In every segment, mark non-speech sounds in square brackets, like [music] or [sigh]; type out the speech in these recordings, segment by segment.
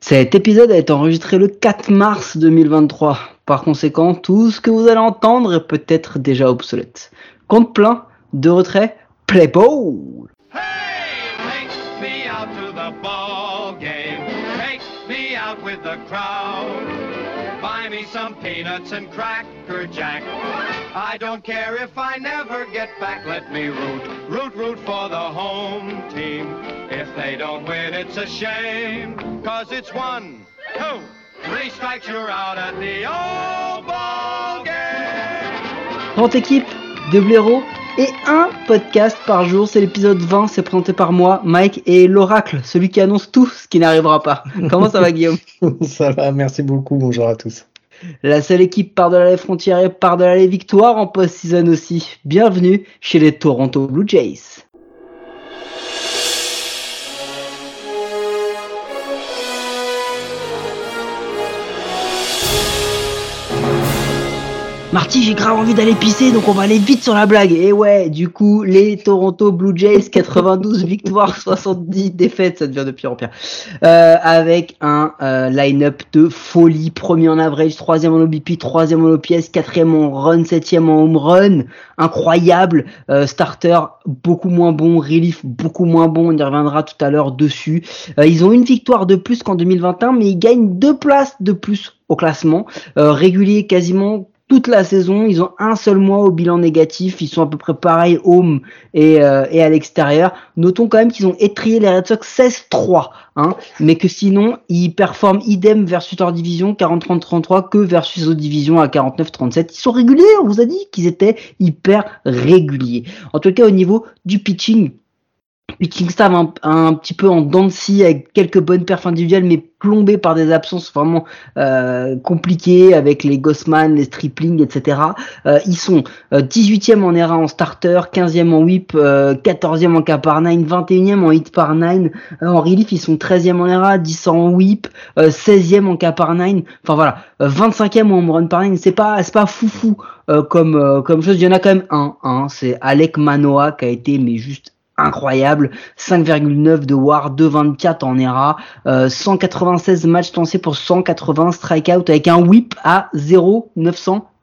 Cet épisode a été enregistré le 4 mars 2023. Par conséquent, tout ce que vous allez entendre est peut-être déjà obsolète. Compte plein, de retrait, play ball Hey, with the crowd. Buy me some peanuts and cracker jack. I don't care if I never get back. Let me root, root, root for the home team. If they don't win, it's a shame. Cause it's one, two, three strikes, you're out at the old ball game. 30 équipes, deux blaireaux et un podcast par jour. C'est l'épisode 20, c'est présenté par moi, Mike, et l'oracle, celui qui annonce tout ce qui n'arrivera pas. Comment ça va Guillaume? [laughs] Ça va, merci beaucoup, bonjour à tous. La seule équipe par-delà les frontières et par-delà les victoires en post-season aussi. Bienvenue chez les Toronto Blue Jays. Marty, j'ai grave envie d'aller pisser, donc on va aller vite sur la blague. Et ouais, du coup, les Toronto Blue Jays, 92 victoires, [laughs] 70 défaites, ça devient de pire en pire. Euh, avec un euh, line-up de folie, premier en average, troisième en OBP, troisième en OPS, quatrième en run, septième en home run, incroyable. Euh, starter beaucoup moins bon, relief beaucoup moins bon, on y reviendra tout à l'heure dessus. Euh, ils ont une victoire de plus qu'en 2021, mais ils gagnent deux places de plus au classement, régulier quasiment toute la saison. Ils ont un seul mois au bilan négatif. Ils sont à peu près pareil home et, euh, et à l'extérieur. Notons quand même qu'ils ont étrié les Red Sox 16-3, hein, mais que sinon ils performent idem versus leur division 40-30-33 que versus aux divisions à 49-37. Ils sont réguliers. On vous a dit qu'ils étaient hyper réguliers. En tout cas au niveau du pitching. Staff un, un petit peu en dents de avec quelques bonnes perfs individuelles mais plombé par des absences vraiment euh, compliquées avec les Gossman, les Stripling, etc. Euh, ils sont euh, 18e en ERA en starter, 15e en whip, euh, 14e en K par 9, 21e en hit par 9. Euh, en relief, ils sont 13e en ERA, 10 en whip, euh, 16e en K par 9. Enfin voilà, euh, 25e en run par 9. C'est pas c'est pas foufou euh, comme euh, comme chose. Il y en a quand même un, un c'est Alec Manoa qui a été mais juste incroyable, 5,9 de WAR, 2,24 en ERA, euh, 196 matchs lancés pour 180 strikeouts avec un whip à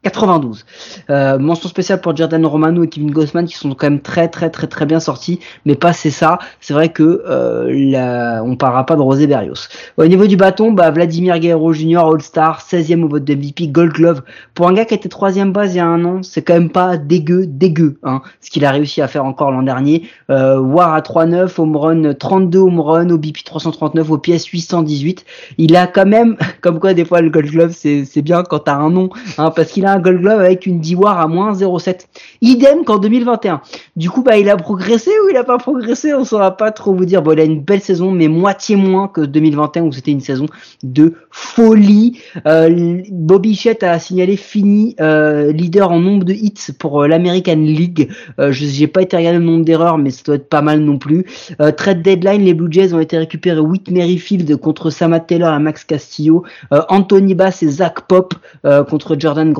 0,992. Euh, mention spéciale pour Jordan Romano et Kevin Gossman qui sont quand même très très très très bien sortis, mais pas c'est ça. C'est vrai que euh, la... on parlera pas de Rosé Berrios. Au niveau du bâton, bah, Vladimir Guerrero Jr. All-Star, 16e au vote de MVP, Gold Glove. Pour un gars qui était troisième base il y a un an, c'est quand même pas dégueu, dégueu, hein, ce qu'il a réussi à faire encore l'an dernier. Euh, War à 3,9, home run 32 home run, OBP 339, OPS 818. Il a quand même, [laughs] comme quoi des fois le Gold Glove c'est bien quand t'as un nom, hein, parce qu'il a Gold Glove avec une D-War à moins 0,7. Idem qu'en 2021. Du coup, bah, il a progressé ou il a pas progressé, on saura pas trop vous dire. Bon, il a une belle saison, mais moitié moins que 2021 où c'était une saison de folie. Euh, Bobby Chet a signalé fini euh, leader en nombre de hits pour euh, l'American League. Je j'ai pas été regarder le nombre d'erreurs, mais ça doit être pas mal non plus. Trade deadline, les Blue Jays ont été récupérés Whit Merrifield contre Sam Taylor et Max Castillo, Anthony Bass et Zach Pop contre Jordan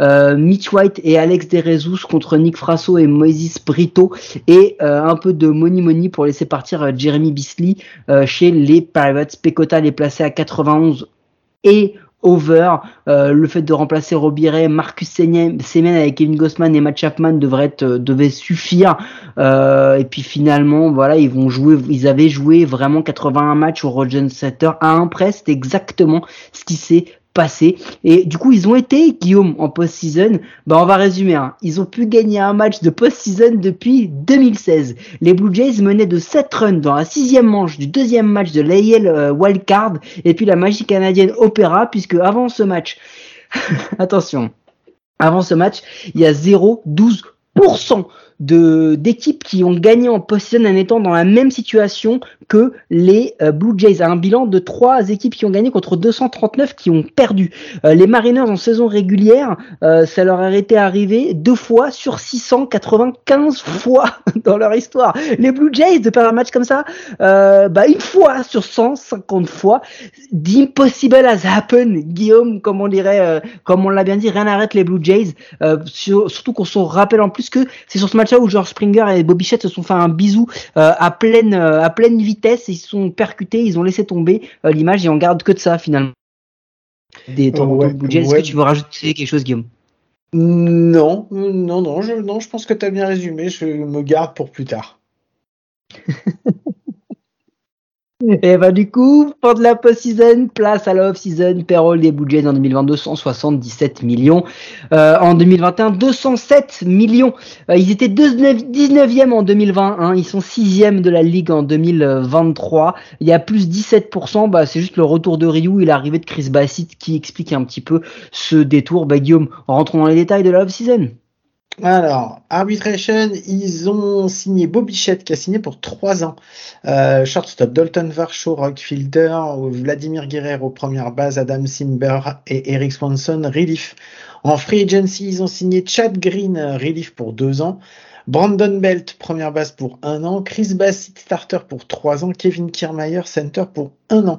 Euh, Mitch White et Alex DeRezus contre Nick Frasso et Moises Brito et euh, un peu de money money pour laisser partir euh, Jeremy euh, chez les Pirates. Pecota les placé à 91 et over. Le fait de remplacer Robiret, Marcus Semen avec Kevin Gossman et Matt Chapman devrait suffire. Et puis finalement, voilà, ils vont jouer, ils avaient joué vraiment 81 matchs au Roger Center à un près. C'est exactement ce qui s'est passé. Et du coup, ils ont été, Guillaume, en post-season. Bah, on va résumer. Hein. Ils ont pu gagner un match de post-season depuis 2016. Les Blue Jays menaient de 7 runs dans la sixième manche du deuxième match de l'AL euh, Wildcard. Et puis la magie canadienne opéra, puisque avant ce match, [laughs] attention, avant ce match, il y a 0,12% de d'équipes qui ont gagné en post-season en étant dans la même situation que les euh, Blue Jays, à un bilan de trois équipes qui ont gagné contre 239 qui ont perdu. Euh, les Mariners en saison régulière, euh, ça leur a été arrivé deux fois sur 695 [laughs] fois dans leur histoire. Les Blue Jays de perdre un match comme ça, bah une fois sur 150 fois. The impossible has happened, Guillaume, comme on dirait, comme on l'a bien dit, rien n'arrête les Blue Jays. Sur- surtout qu'on se rappelle en plus que c'est sur ce match match-là où George Springer et Bobby Shett se sont fait un bisou à pleine à pleine vitesse, ils se sont percutés, ils ont laissé tomber l'image et on garde que de ça finalement. Des Toronto Est-ce que tu veux rajouter quelque chose, Guillaume? Non, non, non, je, non, je pense que tu as bien résumé. Je me garde pour plus tard. [laughs] Et bah du coup, pour de la post-season, place à la off-season, payroll des budgets en 2022, 177 millions. Euh, en 2021, 207 millions. Euh, ils étaient 19e en 2021, ils sont 6e de la ligue en 2023. Il y a plus 17%, bah, c'est juste le retour de Ryu et l'arrivée de Chris Bassett qui explique un petit peu ce détour. Bah Guillaume, rentrons dans les détails de la off-season. Alors, arbitration, ils ont signé Bobby Shett qui a signé pour 3 ans. Euh, shortstop, Dalton Varsho, Rockfielder, Vladimir Guerrero, première base, Adam Simber et Eric Swanson, relief. En free agency, ils ont signé Chad Green, relief pour 2 ans. Brandon Belt, première base pour 1 an. Chris Bassett, starter pour 3 ans. Kevin Kiermaier, center pour 1 an.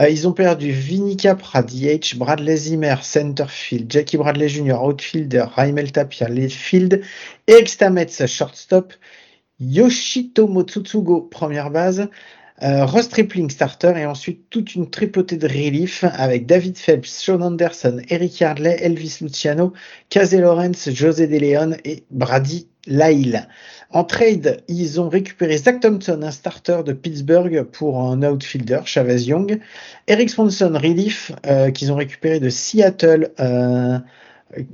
Euh, ils ont perdu Vinny Capra, DH, Bradley Zimmer, centerfield, Jackie Bradley Jr., outfielder, Raimel Tapia, field, Eric shortstop, Yoshitomo Tsutsugo, première base, euh, Ross Tripling, starter, et ensuite toute une tripotée de relief avec David Phelps, Sean Anderson, Eric Yardley, Elvis Luciano, Casey Lawrence, José De Leon et Brady Lyle. En trade, ils ont récupéré Zach Thompson, un starter de Pittsburgh, pour un outfielder, Chavez Young. Eric Swanson, relief, euh, qu'ils ont récupéré de Seattle euh,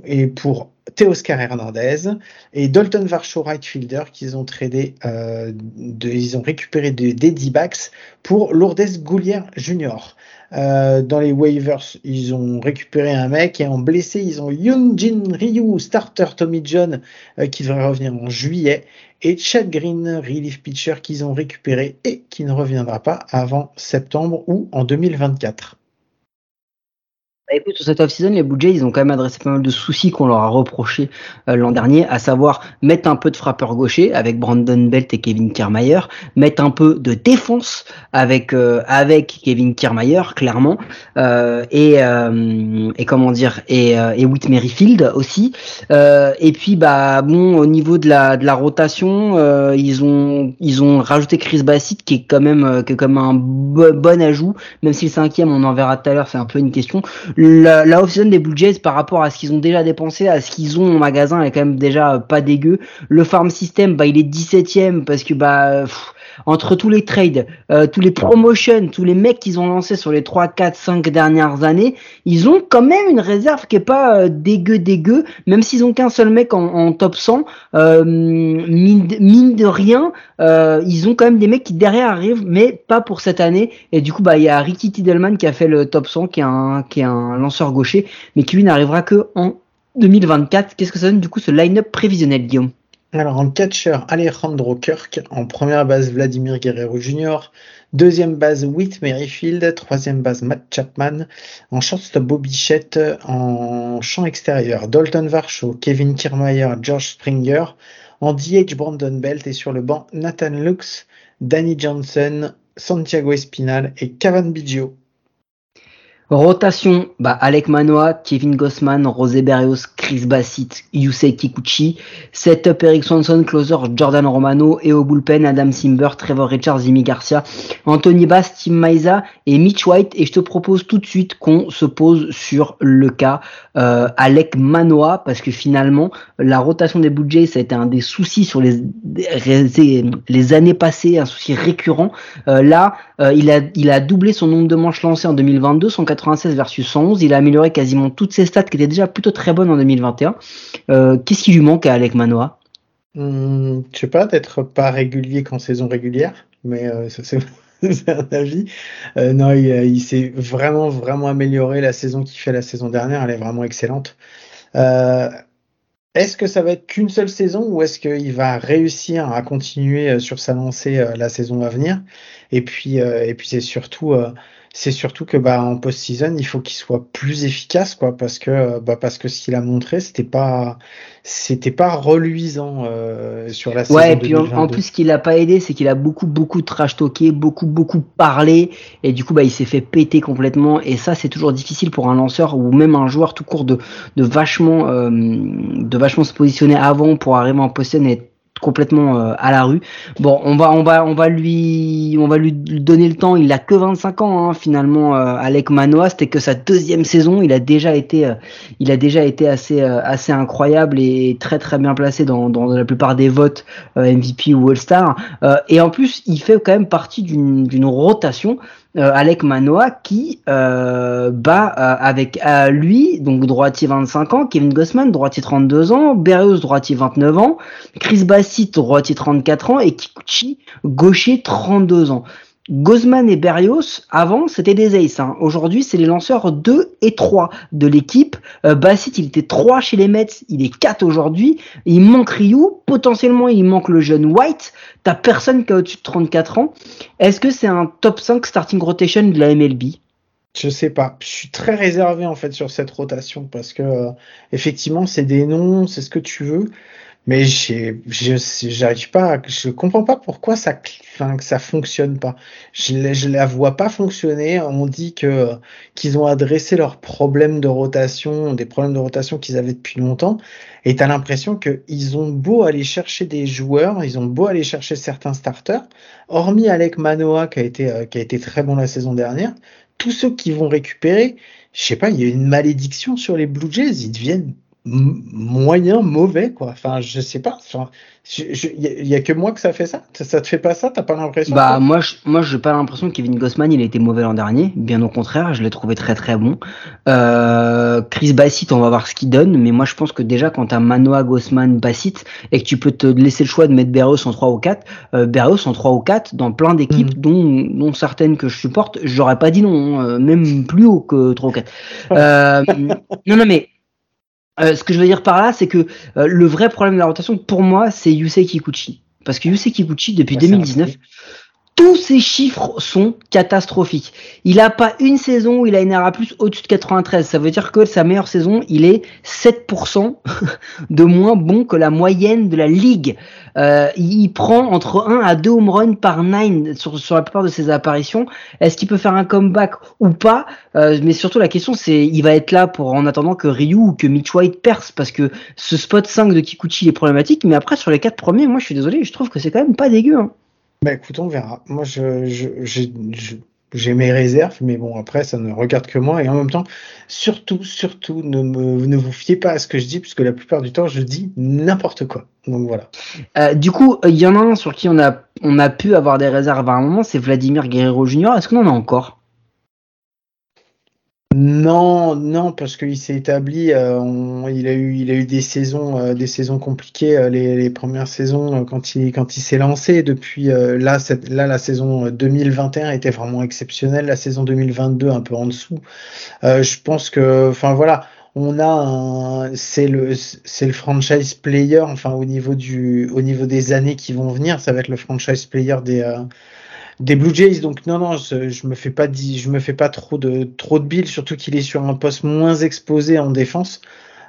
et pour Teoscar Hernandez. Et Dalton Varsho, right fielder, qu'ils ont tradé, euh, de, ils ont récupéré des D-backs pour Lourdes Goulier Jr. Euh, dans les waivers, ils ont récupéré un mec et en blessé, ils ont Jin Ryu, starter Tommy John, euh, qui devrait revenir en juillet, et Chad Green, relief pitcher, qu'ils ont récupéré et qui ne reviendra pas avant septembre ou en 2024. Bah, écoute, sur cette off-season, les Jays, ils ont quand même adressé pas mal de soucis qu'on leur a reproché euh, l'an dernier, à savoir mettre un peu de frappeur gaucher avec Brandon Belt et Kevin Kiermaier, mettre un peu de défense avec euh, avec Kevin Kiermaier, clairement, euh, et et comment dire, et et Whit Merrifield aussi. et puis bah bon, au niveau de la de la rotation, ils ont ils ont rajouté Chris Bassett qui est quand même qui est comme un bon ajout, même si le cinquième, on en verra tout à l'heure, c'est un peu une question la, la off-season des Blue Jays par rapport à ce qu'ils ont déjà dépensé, à ce qu'ils ont en magasin, est quand même déjà pas dégueu. Le farm system, bah il est 17ème parce que bah entre tous les trades, euh, tous les promotions, tous les mecs qu'ils ont lancés sur les 3, 4, 5 dernières années, ils ont quand même une réserve qui est pas euh, dégueu dégueu, même s'ils ont qu'un seul mec en, top 100, euh, mine, mine, de rien, euh, ils ont quand même des mecs qui derrière arrivent, mais pas pour cette année. Et du coup, bah il y a Ricky Tidelman qui a fait le top 100, qui est un, qui est un lanceur gaucher, mais qui lui n'arrivera que en 2024. Qu'est-ce que ça donne du coup ce line-up prévisionnel, Guillaume? Alors en catcher, Alejandro Kirk. En première base, Vladimir Guerrero Jr. Deuxième base, Whit Merrifield. Troisième base, Matt Chapman. En shortstop, Bobby Shett. En champ extérieur, Dalton Varsho, Kevin Kiermaier, George Springer. En DH, Brandon Belt. Et sur le banc, Nathan Lux, Danny Johnson, Santiago Espinal et Cavan Biggio. Rotation, bah, Alec Manoa, Kevin Gossman, Rosé Berrios, Chris Bassett, Yusei Kikuchi. Setup Eric Swanson, closer Jordan Romano et au bullpen Adam Simber, Trevor Richards, Jimmy Garcia, Anthony Bass, Tim Maiza et Mitch White. Et je te propose tout de suite qu'on se pose sur le cas euh, Alec Manoa parce que finalement la rotation des Blue Jays ça a été un des soucis sur les les années passées, un souci récurrent. Euh, là, euh, il a il a doublé son nombre de manches lancées en 2022, 196 versus 111. Il a amélioré quasiment toutes ses stats qui étaient déjà plutôt très bonnes en 2021. Qu'est-ce qui lui manque à Alec Manoa? Hmm, Je sais pas, d'être pas régulier qu'en saison régulière, mais c'est [laughs] c'est un avis. Euh, non, il, s'est vraiment, vraiment amélioré. La saison qu'il fait la saison dernière, elle est vraiment excellente. Euh, est-ce que ça va être qu'une seule saison ou est-ce qu'il va réussir à continuer euh, sur sa lancée la saison à venir? Et puis, et puis c'est surtout c'est surtout que bah en post-season, il faut qu'il soit plus efficace quoi parce que bah parce que ce qu'il a montré, c'était pas c'était pas reluisant euh, sur la saison Ouais, et puis en, plus ce qui l'a pas aidé, c'est qu'il a beaucoup beaucoup trash talké, beaucoup beaucoup parlé et du coup bah il s'est fait péter complètement et ça c'est toujours difficile pour un lanceur ou même un joueur tout court de de vachement euh, de vachement se positionner avant pour arriver en post-season et complètement euh, à la rue. Bon, on va, on va, on va lui, on va lui donner le temps. Il a que 25 ans hein, finalement. Euh, Alec Manoa, c'était que sa deuxième saison. Il a déjà été, euh, il a déjà été assez, assez incroyable et très très bien placé dans, la plupart des votes MVP ou All-Star. et en plus, il fait quand même partie d'une rotation Alec Manoa qui euh, bat euh, avec lui, donc droitier 25 ans, Kevin Gossman, droitier 32 ans, Berrios, droitier 29 ans, Chris Bassett, droitier 34 ans, et Kikuchi, gaucher 32 ans. Gozman et Berrios, avant, c'était des aces. Hein. Aujourd'hui, c'est les lanceurs 2 et 3 de l'équipe. Euh, il était 3 chez les Mets, il est 4 aujourd'hui. Il manque Ryu, potentiellement il manque le jeune White. T'as personne qui a au-dessus de 34 ans. Est-ce que c'est un top 5 starting rotation de la MLB je sais pas. Je suis très réservé en fait sur cette rotation parce que euh, effectivement c'est des noms, c'est ce que tu veux. Mais je j'arrive pas, je comprends pas pourquoi ça, enfin, que ça fonctionne pas. Je, je la vois pas fonctionner. On dit que qu'ils ont adressé leurs problèmes de rotation, des problèmes de rotation qu'ils avaient depuis longtemps. Et t'as l'impression qu'ils ont beau aller chercher des joueurs, ils ont beau aller chercher certains starters, hormis Alec Manoa qui a été euh, qui a été très bon la saison dernière. Tous ceux qui vont récupérer, je sais pas, il y a une malédiction sur les Blue Jays. Ils deviennent moyen mauvais quoi. Enfin je sais pas. Il y, a que moi que ça fait ça. Ça, te fait pas ça? T'as pas l'impression bah moi je moi j'ai pas l'impression que Kevin Gossman il a été mauvais l'an dernier. Bien au contraire je l'ai trouvé très très bon. Euh, Chris Bassett on va voir ce qu'il donne. Mais moi je pense que déjà quand t'as Manoa Gossman Bassett et que tu peux te laisser le choix de mettre Berrios en 3 ou 4 euh, Berrios en 3 ou 4 dans plein d'équipes mm. dont, dont certaines que je supporte j'aurais pas dit non hein, même plus haut que 3 ou 4 euh, [laughs] non non mais euh, ce que je veux dire par là, c'est que euh, le vrai problème de la rotation, pour moi, c'est Yusei Kikuchi. Parce que Yusei Kikuchi, depuis 2019, tous ses chiffres sont catastrophiques. Il a pas une saison où il a une RA plus au-dessus de 93. Ça veut dire que sa meilleure saison, il est 7% [laughs] de moins bon que la moyenne de la ligue. Euh, il prend entre 1 à 2 home runs par 9 sur, sur la plupart de ses apparitions. Est-ce qu'il peut faire un comeback ou pas? Euh, Mais surtout la question c'est, il va être là pour en attendant que Ryu ou que Mitch White perce parce que ce spot 5 de Kikuchi est problématique. Mais après sur les 4 premiers, moi je suis désolé, je trouve que c'est quand même pas dégueu. Hein. Bah écoute, on verra. Moi, j'ai mes réserves, mais bon, après, ça ne regarde que moi. Et en même temps, surtout, surtout, ne, vous fiez pas à ce que je dis, puisque la plupart du temps, je dis n'importe quoi. Donc voilà. Euh, du coup, il y en a un sur qui on a, on a pu avoir des réserves à un moment, c'est Vladimir Guerrero Jr. Est-ce qu'on en a encore? Non, non, parce qu'il s'est établi. Euh, il a eu, il a eu des saisons, euh, des saisons compliquées. Euh, les, premières saisons quand il, quand il s'est lancé. Depuis là, cette, là, la saison 2021 était vraiment exceptionnelle. La saison 2022 un peu en dessous. je pense que, enfin voilà, on a c'est le, c'est le franchise player. Enfin au niveau du, au niveau des années qui vont venir, ça va être le franchise player des des Blue Jays. Donc non, non, je, me fais pas je me fais pas trop de trop de billes, surtout qu'il est sur un poste moins exposé en défense.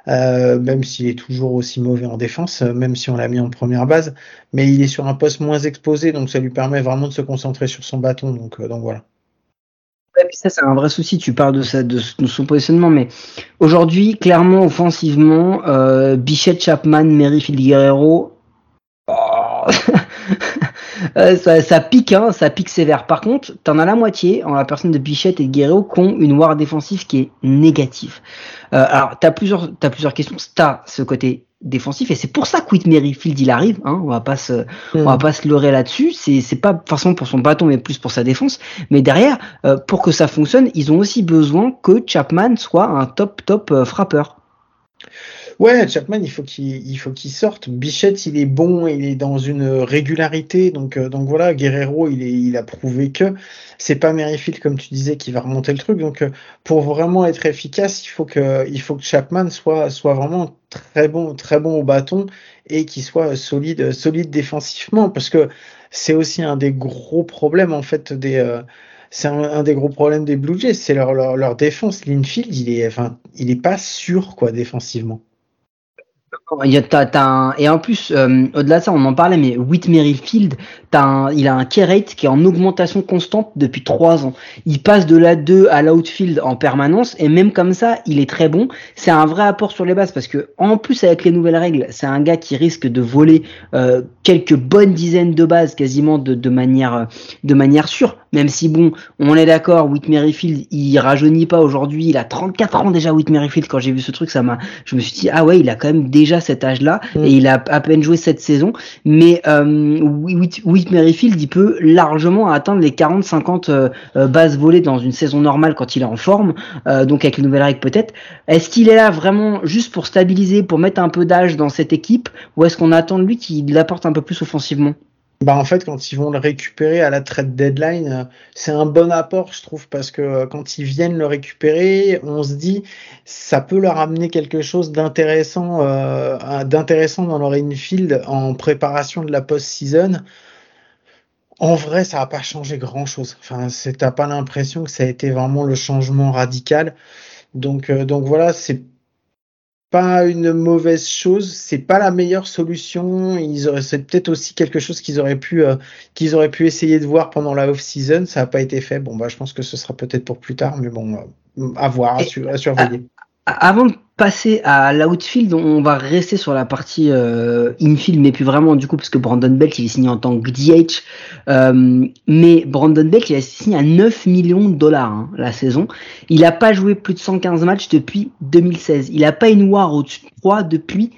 Euh, même s'il est toujours aussi mauvais en défense, euh, même si on l'a mis en première base, mais il est sur un poste moins exposé, donc ça lui permet vraiment de se concentrer sur son bâton. Donc, euh, donc voilà. Ouais, puis ça, c'est un vrai souci. Tu parles de, ça, de, son positionnement, mais aujourd'hui, clairement, offensivement, Bichette, Chapman, Merrifield, Guerrero, oh [laughs] Euh, ça, pique, hein, ça pique sévère. Par contre, t'en as la moitié, en la personne de Bichette et de Guerrero, qui ont une war défensive qui est négative. Euh, alors, t'as plusieurs, as plusieurs questions. T'as ce côté défensif et c'est pour ça que Whit Merrifield il arrive hein, on va pas se on va hmm. pas se leurrer là-dessus c'est c'est pas forcément pour son bâton mais plus pour sa défense mais derrière euh, pour que ça fonctionne ils ont aussi besoin que Chapman soit un top top euh, frappeur Ouais, Chapman, il faut qu'il il faut qu'il sorte. Bichette, il est bon, il est dans une régularité, donc euh, donc voilà. Guerrero, il est il a prouvé que c'est pas Merrifield comme tu disais qui va remonter le truc. Donc euh, pour vraiment être efficace, il faut que il faut que Chapman soit soit vraiment très bon très bon au bâton et qu'il soit solide solide défensivement parce que c'est aussi un des gros problèmes en fait des euh, c'est un, des gros problèmes des Blue Jays, c'est leur, leur, leur, défense. L'infield, il est, enfin, il est pas sûr quoi défensivement. Et en plus, euh, au-delà de ça, on en parlait, mais Whit Merrifield, t'as un- il a un key rate qui est en augmentation constante depuis trois ans. Il passe de la 2 à l'outfield en permanence, et même comme ça, il est très bon. C'est un vrai apport sur les bases, parce que en plus, avec les nouvelles règles, c'est un gars qui risque de voler euh, quelques bonnes dizaines de bases quasiment de, de manière euh, de manière sûre. Même si bon, on est d'accord, Whit Merrifield, il rajeunit pas aujourd'hui, il a 34 ans déjà Whit Merrifield. Quand j'ai vu ce truc, ça m'a, je me suis dit ah ouais, il a quand même déjà cet âge-là Mm. et il a à peine joué cette saison. Mais euh, Whit, Whit Merrifield, il peut largement atteindre les 40-50 euh, euh, bases volées dans une saison normale quand il est en forme. Euh, donc avec les nouvelles règles peut-être. Est-ce qu'il est là vraiment juste pour stabiliser, pour mettre un peu d'âge dans cette équipe, ou est-ce qu'on attend de lui qu'il apporte un peu plus offensivement? Bah en fait, quand ils vont le récupérer à la trade deadline, euh, c'est un bon apport, je trouve, parce que euh, quand ils viennent le récupérer, on se dit ça peut leur amener quelque chose d'intéressant, euh, d'intéressant dans leur infield en préparation de la post-season. En vrai, ça va pas changer grand-chose. Enfin, t'as pas l'impression que ça a été vraiment le changement radical. Donc, euh, donc voilà, c'est pas une mauvaise chose, c'est pas la meilleure solution. Ils auraient, c'est peut-être aussi quelque chose qu'ils auraient pu, euh, qu'ils auraient pu essayer de voir pendant la off-season. Ça n'a pas été fait. Bon, bah, je pense que ce sera peut-être pour plus tard, mais bon, euh, à voir, à, Et- su- à surveiller. Avant de passer à l'outfield, on va rester sur la partie euh, infield, mais plus vraiment du coup, parce que Brandon Belt, il est signé en tant que DH. Euh, mais Brandon Belt, il a signé à 9 millions de dollars hein, la saison. Il n'a pas joué plus de 115 matchs depuis 2016. Il n'a pas une WAR au-dessus de 3 depuis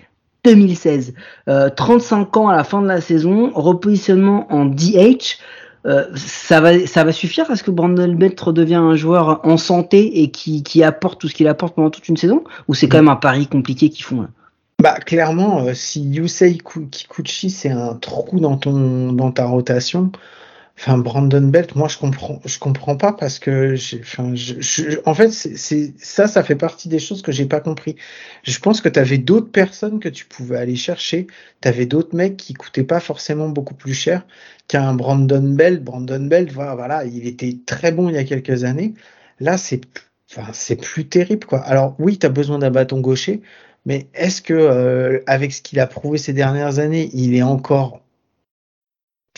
2016. Euh, 35 ans à la fin de la saison, repositionnement en DH. Euh, ça va, ça va suffire à ce que Brandon Belt redevient un joueur en santé et qui, qui apporte tout ce qu'il apporte pendant toute une saison? Ou c'est quand même un pari compliqué qu'ils font là? Bah, clairement, euh, si Yusei Ku- Kikuchi, c'est un trou dans ton, dans ta rotation, enfin, Brandon Belt, moi, je comprends, je comprends pas parce que enfin, je, je- en fait, c'est, ça, ça fait partie des choses que j'ai pas compris. Je pense que tu avais d'autres personnes que tu pouvais aller chercher. Tu avais d'autres mecs qui coûtaient pas forcément beaucoup plus cher qu'un Brandon Belt. Brandon Belt, voilà, voilà, il était très bon il y a quelques années. Là, c'est, enfin, c'est plus terrible, quoi. Alors, oui, tu as besoin d'un bâton gaucher. Mais est-ce que, euh, avec ce qu'il a prouvé ces dernières années, il est encore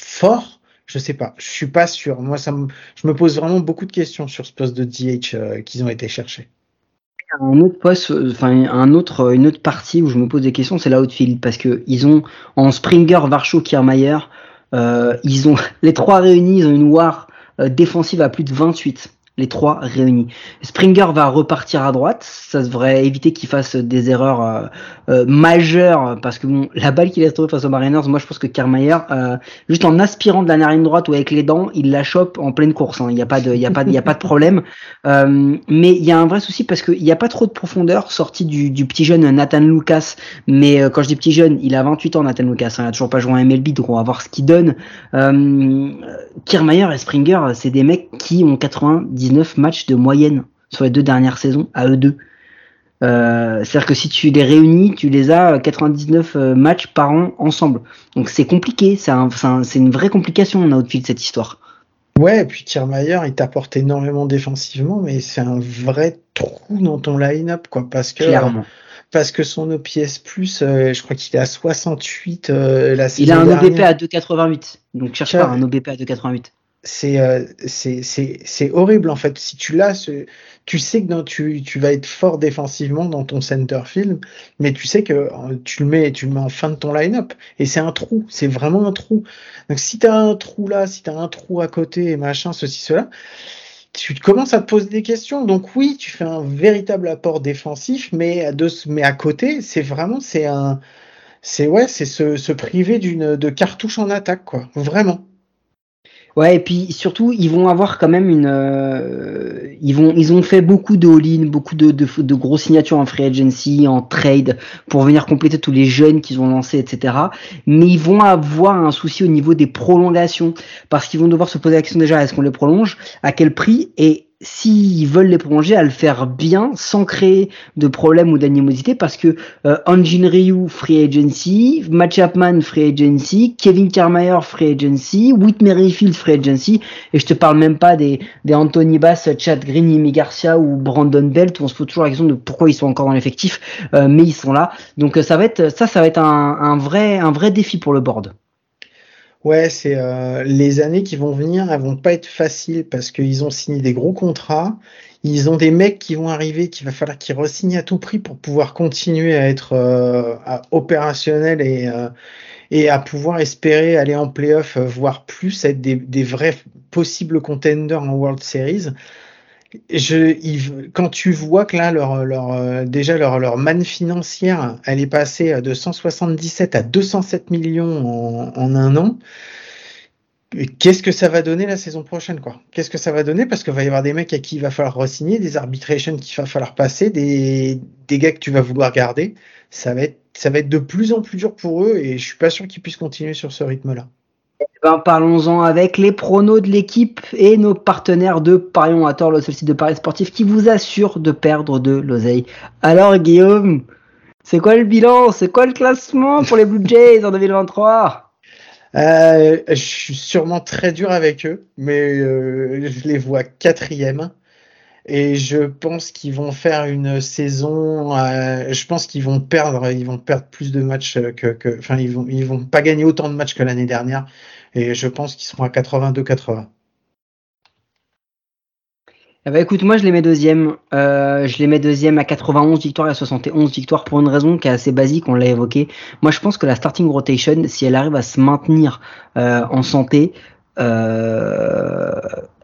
fort? Je sais pas. Je suis pas sûr. Moi, ça me, je me pose vraiment beaucoup de questions sur ce poste de DH euh, qu'ils ont été chercher. un autre poste, euh, enfin un autre, une autre partie où je me pose des questions, c'est l'outfield parce que ils ont en Springer, Varcho, Kiermaier, euh, ils ont [laughs] les trois réunis, ils ont une WAR euh, défensive à plus de 28. Les trois réunis. Springer va repartir à droite, ça devrait éviter qu'il fasse des erreurs euh, euh, majeures parce que la balle qu'il a trouvée face aux Mariners, moi je pense que Kiermaier, euh, juste en aspirant de la narine droite ou avec les dents, il la chope en pleine course. hein. Il n'y a pas de, problème. [laughs] Mais il y a un vrai souci parce qu'il n'y a pas trop de profondeur sorti du, petit jeune Nathan Lucas. Mais quand je dis petit jeune, il a 28 ans, Nathan Lucas. hein, il a toujours pas joué en MLB, donc on va voir ce qu'il donne. Kiermaier et Springer, c'est des mecs qui ont 99 matchs de moyenne sur les deux dernières saisons à eux deux. Euh, C'est-à-dire que si tu les réunis, tu les as 99 euh, matchs par an ensemble. Donc c'est compliqué, c'est un, une vraie complication en outfield cette histoire. Ouais, et puis Kiermaier, il t'apporte énormément défensivement, mais c'est un vrai trou dans ton line-up, quoi, parce que, Clairement. parce que son OPS plus, euh, je crois qu'il est à 68 euh, la saison Il a un dernière. OBP à 2,88. Donc cherche pas un OBP à 2,88. C'est euh, c'est horrible en fait. Si tu l'as tu sais que tu tu vas être fort défensivement dans ton center field mais tu sais que euh, tu le mets tu le mets en fin de ton line-up. Et c'est un trou c'est vraiment un trou. Donc si tu as un trou là si tu as un trou à côté et machin ceci cela tu commences à te poser des questions. Donc oui tu fais un véritable apport défensif mais mais à côté c'est vraiment c'est un c'est ouais c'est se, se priver d'une de cartouche en attaque quoi. Vraiment Ouais, et puis surtout, ils vont avoir quand même une. euh, ils vont, ils ont fait beaucoup de all-in, beaucoup de, de, de grosses signatures en free agency, en trade, pour venir compléter tous les jeunes qu'ils ont lancés, etc. Mais ils vont avoir un souci au niveau des prolongations, parce qu'ils vont devoir se poser la question déjà est-ce qu'on les prolonge, à quel prix? Et s'ils veulent les prolonger, à le faire bien, sans créer de problèmes ou d'animosité, parce que euh, Anjin Ryu, free agency, Matt Chapman, free agency, Kevin Carmeyer, free agency, Whit Merrifield, free agency, et je te parle même pas des, des Anthony Bass, Chad Green, Amy Garcia ou Brandon Belt, on se pose toujours la question de pourquoi ils sont encore dans l'effectif, euh, mais ils sont là. Donc ça va être, ça, ça va être un, un vrai, un vrai défi pour le board. Ouais, c'est euh, les années qui vont venir, elles vont pas être faciles parce qu'ils ont signé des gros contrats. Ils ont des mecs qui vont arriver, qu'il va falloir qu'ils re-signent à tout prix pour pouvoir continuer à être euh, opérationnels et, euh, et à pouvoir espérer aller en playoff, voire plus, être des vrais possibles contenders en World Series je, quand tu vois que là, leur, leur, euh, déjà leur, manne financière, elle est passée de 177 à 207 millions en, en un an. Qu'est-ce que ça va donner la saison prochaine, quoi? Qu'est-ce que ça va donner? Parce qu'il va y avoir des mecs à qui il va falloir re-signer, des arbitrations qu'il va falloir passer, des, des gars que tu vas vouloir garder. Ça va être, ça va être de plus en plus dur pour eux et je suis pas sûr qu'ils puissent continuer sur ce rythme-là. Ben, parlons-en avec les pronos de l'équipe et nos partenaires de Parions à tort, le seul site de paris sportif qui vous assure de perdre de l'oseille. Alors Guillaume, c'est quoi le bilan? C'est quoi le classement pour les Blue Jays en 2023 euh, Je suis sûrement très dur avec eux, mais euh, je les vois quatrième. Et je pense qu'ils vont faire une saison. Euh, je pense qu'ils vont perdre. Ils vont perdre plus de matchs que. que enfin, ils vont. Ils vont pas gagner autant de matchs que l'année dernière. Et je pense qu'ils seront à 82-80. Eh ben écoute, moi je les mets deuxième. Euh, je les mets deuxième à 91 victoires et à 71 victoires pour une raison qui est assez basique, on l'a évoqué. Moi je pense que la starting rotation, si elle arrive à se maintenir euh, en santé, euh,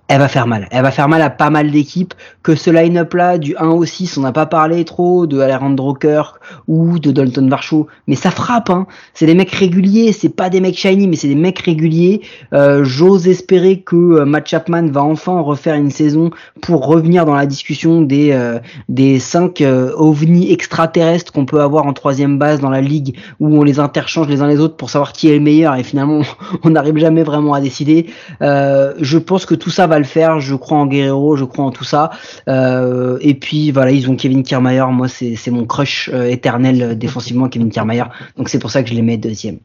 elle va faire mal. Elle va faire mal à pas mal d'équipes. Que ce line-up là, du 1 au 6, on n'a pas parlé trop de Alejandro Kirk ou de Dalton Varsho, mais ça frappe. Hein. C'est des mecs réguliers, c'est pas des mecs shiny, mais c'est des mecs réguliers. Euh, J'ose espérer que euh, Matt Chapman va enfin refaire une saison pour revenir dans la discussion des euh, des cinq euh, ovnis extraterrestres qu'on peut avoir en troisième base dans la ligue, où on les interchange les uns les autres pour savoir qui est le meilleur, et finalement [laughs] on n'arrive jamais vraiment à décider. je pense que tout ça va le faire. Je crois en Guerrero, je crois en tout ça. Euh, et puis voilà, ils ont Kevin Kiermaier. Moi, c'est mon crush euh, éternel euh, défensivement, Kevin Kiermaier. Donc c'est pour ça que je les mets deuxième.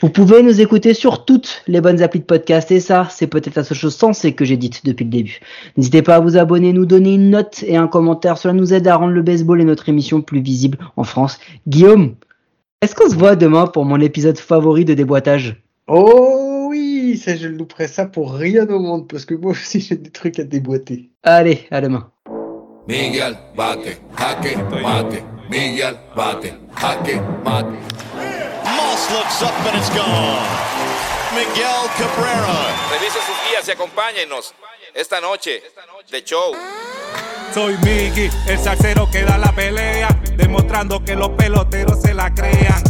Vous pouvez nous écouter sur toutes les bonnes applis de podcast. Et ça, c'est peut-être la seule chose sensée que j'ai dite depuis le début. N'hésitez pas à vous abonner, nous donner une note et un commentaire. Cela nous aide à rendre le baseball et notre émission plus visible en France. Guillaume, est-ce qu'on se voit demain pour mon épisode favori de déboîtage Oh ça, je louperais ça pour rien au monde, parce que moi aussi j'ai des trucs à déboîter. Allez, à demain. Miguel bate, jaque, mate. Miguel bate, jaque, mate. Moss looks up and it's gone. Miguel Cabrera. Revise sus guías y acompáñenos esta noche de show. Soy Miggy, el salsero que da la pelea, demostrando que los peloteros se la crean.